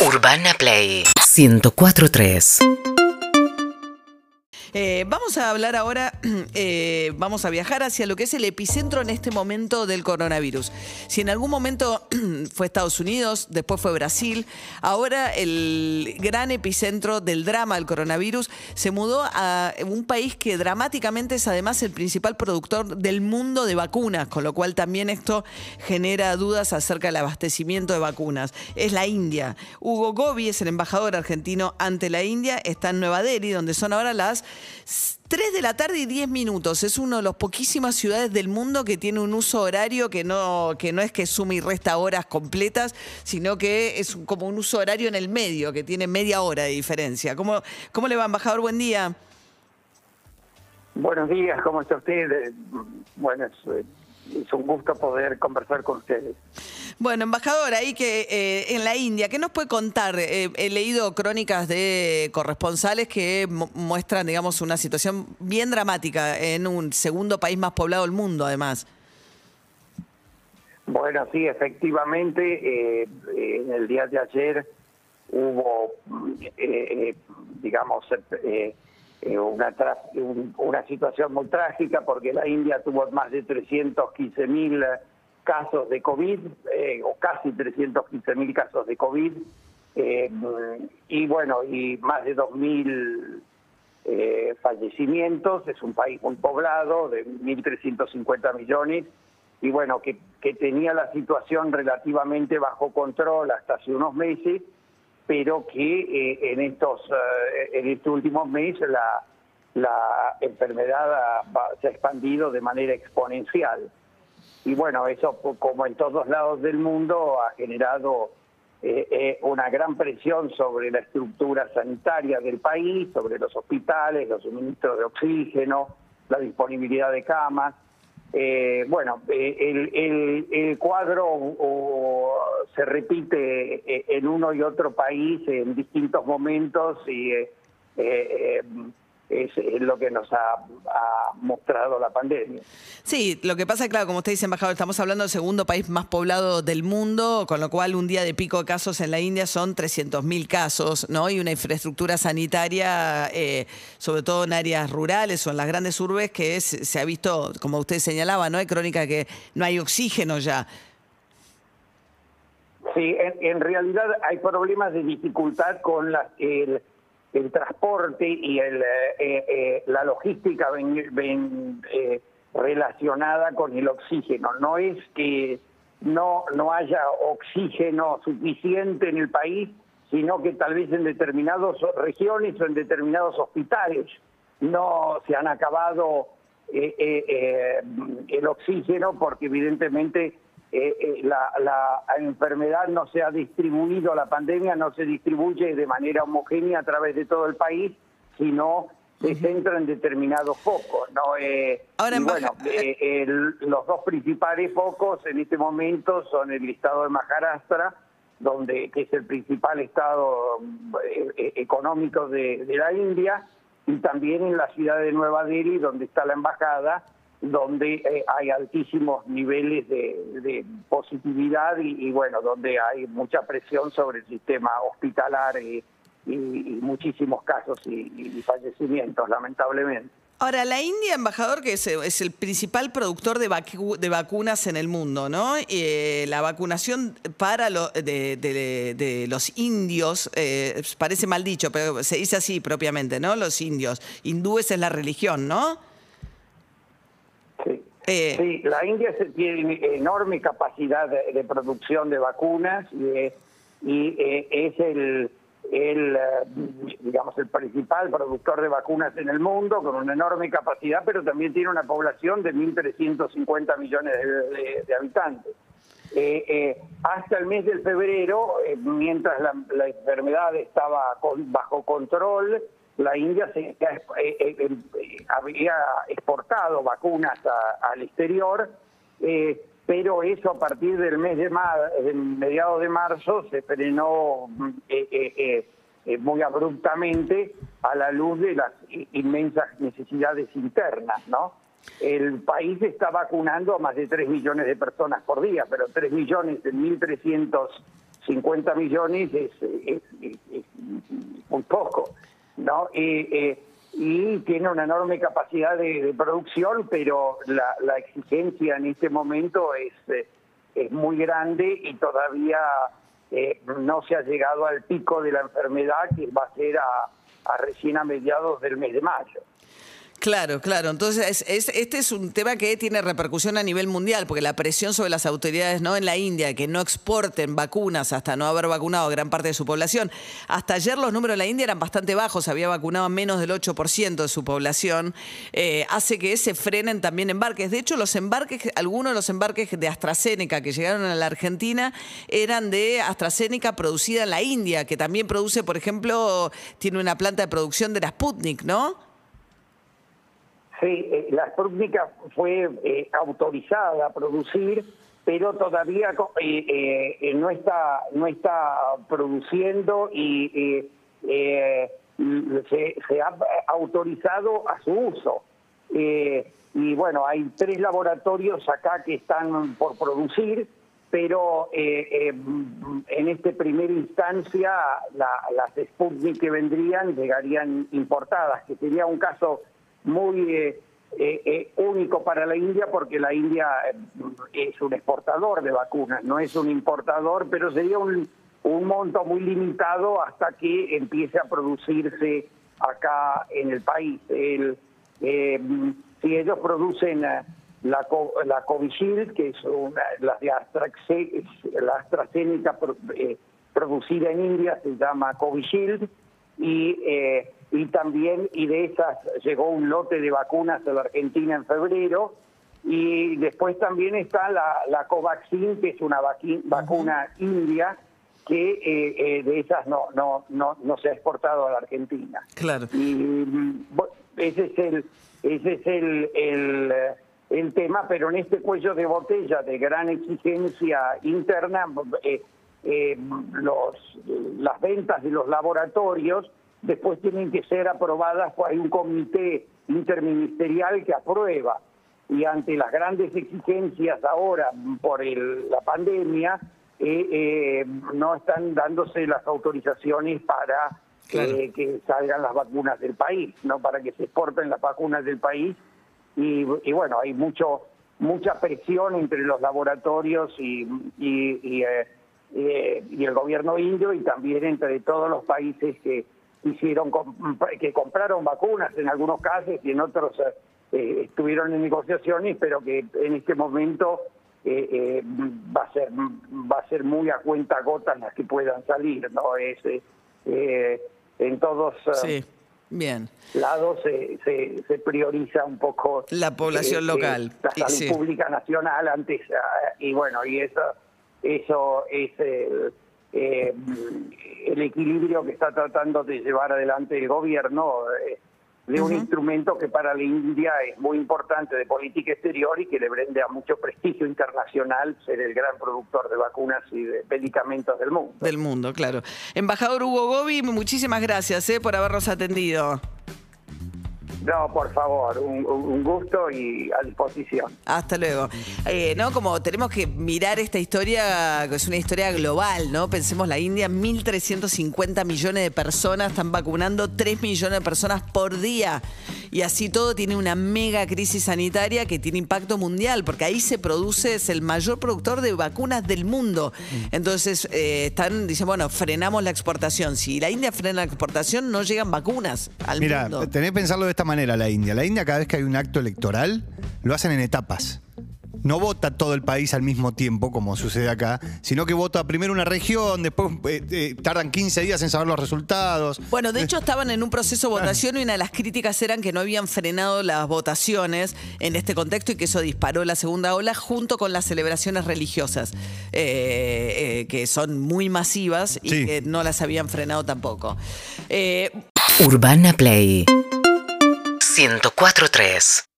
Urbana Play 1043. Eh, vamos a hablar ahora, eh, vamos a viajar hacia lo que es el epicentro en este momento del coronavirus. Si en algún momento fue Estados Unidos, después fue Brasil, ahora el gran epicentro del drama del coronavirus se mudó a un país que dramáticamente es además el principal productor del mundo de vacunas, con lo cual también esto genera dudas acerca del abastecimiento de vacunas. Es la India. Hugo Gobi es el embajador argentino ante la India, está en Nueva Delhi, donde son ahora las 3 de la tarde y 10 minutos. Es una de las poquísimas ciudades del mundo que tiene un uso horario que no, que no es que suma y resta horas completas, sino que es como un uso horario en el medio, que tiene media hora de diferencia. ¿Cómo, cómo le va, embajador? Buen día. Buenos días, ¿cómo está usted? Bueno, es, es un gusto poder conversar con ustedes. Bueno, embajador, ahí que eh, en la India, ¿qué nos puede contar? Eh, he leído crónicas de corresponsales que muestran, digamos, una situación bien dramática en un segundo país más poblado del mundo, además. Bueno, sí, efectivamente, eh, en el día de ayer hubo, digamos, una, una situación muy trágica porque la India tuvo más de 315 mil casos de COVID, eh, o casi 315 mil casos de COVID, eh, y bueno, y más de 2.000 eh, fallecimientos, es un país muy poblado, de 1.350 millones, y bueno, que, tenía la situación relativamente bajo control hasta hace unos meses, pero que en estos en estos últimos meses la, la enfermedad se ha expandido de manera exponencial y bueno, eso como en todos lados del mundo ha generado eh, eh, una gran presión sobre la estructura sanitaria del país, sobre los hospitales, los suministros de oxígeno, la disponibilidad de camas. Eh, bueno, el, el, cuadro se repite en uno y otro país en distintos momentos y es, lo que nos ha, mostrado la pandemia. Sí, lo que pasa, claro, como usted dice, embajador, estamos hablando del segundo país más poblado del mundo, con lo cual un día de pico de casos en la India son 300.000 casos, ¿no? Y una infraestructura sanitaria, eh, sobre todo en áreas rurales o en las grandes urbes, que se ha visto, como usted señalaba, ¿no? Hay crónica que no hay oxígeno ya. Sí, en, realidad hay problemas de dificultad con la, el el transporte y el, eh, eh, la logística ven, eh, relacionada con el oxígeno. No es que no, no haya oxígeno suficiente en el país, sino que tal vez en determinadas regiones o en determinados hospitales no se han acabado el oxígeno porque evidentemente eh, eh, la, la, enfermedad no se ha distribuido, la pandemia no se distribuye de manera homogénea a través de todo el país, sino se centra en determinados focos. ¿no? Eh, Ahora, bueno, eh, los dos principales focos en este momento son el estado de Maharashtra, donde que es el principal estado económico de, de la India, y también en la ciudad de Nueva Delhi, donde está la embajada, donde eh, hay altísimos niveles de, positividad y, bueno, donde hay mucha presión sobre el sistema hospitalar y, muchísimos casos y, fallecimientos, lamentablemente. Ahora, la India, embajador, que es, el principal productor de, de, vacunas en el mundo, ¿no? Eh, la vacunación para de, los indios, eh, parece mal dicho, pero se dice así propiamente, ¿no? Los indios. Hindúes es la religión, ¿no? Eh, sí, la India tiene enorme capacidad de, producción de vacunas y, eh, eh, es el, digamos, el principal productor de vacunas en el mundo, con una enorme capacidad, pero también tiene una población de 1.350 millones de, habitantes. hasta el mes de febrero, mientras la, la, enfermedad estaba bajo control, la India se, eh, eh, eh, había exportado vacunas al exterior, pero eso a partir del mes de, mediados de marzo se frenó muy abruptamente a la luz de las inmensas necesidades internas, ¿no? El país está vacunando a más de 3 millones de personas por día, pero 3 millones en 1.300 50 millones es, es- es- es muy poco, ¿no? Eh, y tiene una enorme capacidad de, de producción, pero la, la exigencia en este momento es, eh, es muy grande y todavía eh, no se ha llegado al pico de la enfermedad que va a ser a, a recién a mediados del mes de mayo. Claro, claro. Entonces, es- es- este es un tema que tiene repercusión a nivel mundial, porque la presión sobre las autoridades ¿no? en la India, que no exporten vacunas hasta no haber vacunado a gran parte de su población. Hasta ayer los números de la India eran bastante bajos, había vacunado a menos del 8% de su población, eh, hace que se frenen también embarques. De hecho, los embarques, algunos de los embarques de AstraZeneca que llegaron a la Argentina eran de AstraZeneca producida en la India, que también produce, por ejemplo, tiene una planta de producción de la Sputnik, ¿no? Sí, eh, la Sputnik fue eh, autorizada a producir, pero todavía co- eh, eh, no está no está produciendo y eh, eh, se, se ha autorizado a su uso. Eh, y bueno, hay tres laboratorios acá que están por producir, pero eh, eh, en esta primera instancia la- las Sputnik que vendrían llegarían importadas, que sería un caso muy eh, eh, eh, único para la India porque la India es un exportador de vacunas, no es un importador, pero sería un, un monto muy limitado hasta que empiece a producirse acá en el país. Si ellos producen la, la Covishield, que es una, la de AstraZeneca pro- producida en India, se llama Covishield, y, y también, y de esas llegó un lote de vacunas a la Argentina en febrero, y después también está la, la Covaxin, que es una vaqui- vacuna india, que eh, eh, de esas no, no, no, no se ha exportado a la Argentina. Claro. Y mm, bu- ese es el ese es el, el, el tema, pero en este cuello de botella de gran exigencia interna, eh, eh, los, las ventas de los laboratorios después tienen que ser aprobadas por un comité interministerial que aprueba y ante las grandes exigencias ahora por el- la pandemia eh, eh, no están dándose las autorizaciones para Claro. eh, que salgan las vacunas del país, no para que se exporten las vacunas del país y, y bueno hay mucho mucha presión entre los laboratorios y y, y, eh, eh, y el gobierno indio y también entre todos los países que hicieron que compraron vacunas en algunos casos y en otros eh, eh, estuvieron en negociaciones pero que en este momento eh, eh, va a ser va a ser muy a cuenta gotas las que puedan salir no es eh, en todos Sí, bien. lados se, se, se prioriza un poco La población local. la salud sí. pública nacional antes ah, y bueno y eso eso es eh, el equilibrio que está tratando de llevar adelante el gobierno eh, de un instrumento que para la India es muy importante de política exterior y que le brinde a mucho prestigio internacional ser el gran productor de vacunas y de medicamentos del mundo. Del mundo, claro. Embajador Hugo Gobi, muchísimas gracias eh, por habernos atendido. No, por favor, un, gusto y a disposición. Hasta luego. Eh, ¿no? Como tenemos que mirar esta historia, que es una historia global, ¿no? Pensemos la India, 1.350 millones de personas están vacunando, 3 millones de personas por día. Y así todo tiene una mega crisis sanitaria que tiene impacto mundial, porque ahí se produce, es el mayor productor de vacunas del mundo. Entonces, eh, están, dicen, bueno, frenamos la exportación. Si la India frena la exportación, no llegan vacunas al Mira, mundo. tenés que pensarlo de esta manera la India. La India cada vez que hay un acto electoral lo hacen en etapas. No vota todo el país al mismo tiempo, como sucede acá, sino que vota primero una región, después eh, eh, tardan 15 días en saber los resultados. Bueno, de hecho estaban en un proceso de votación y una de las críticas eran que no habían frenado las votaciones en este contexto y que eso disparó la segunda ola junto con las celebraciones religiosas, eh, eh, que son muy masivas y Sí. que no las habían frenado tampoco. Eh, Urbana Play 104.3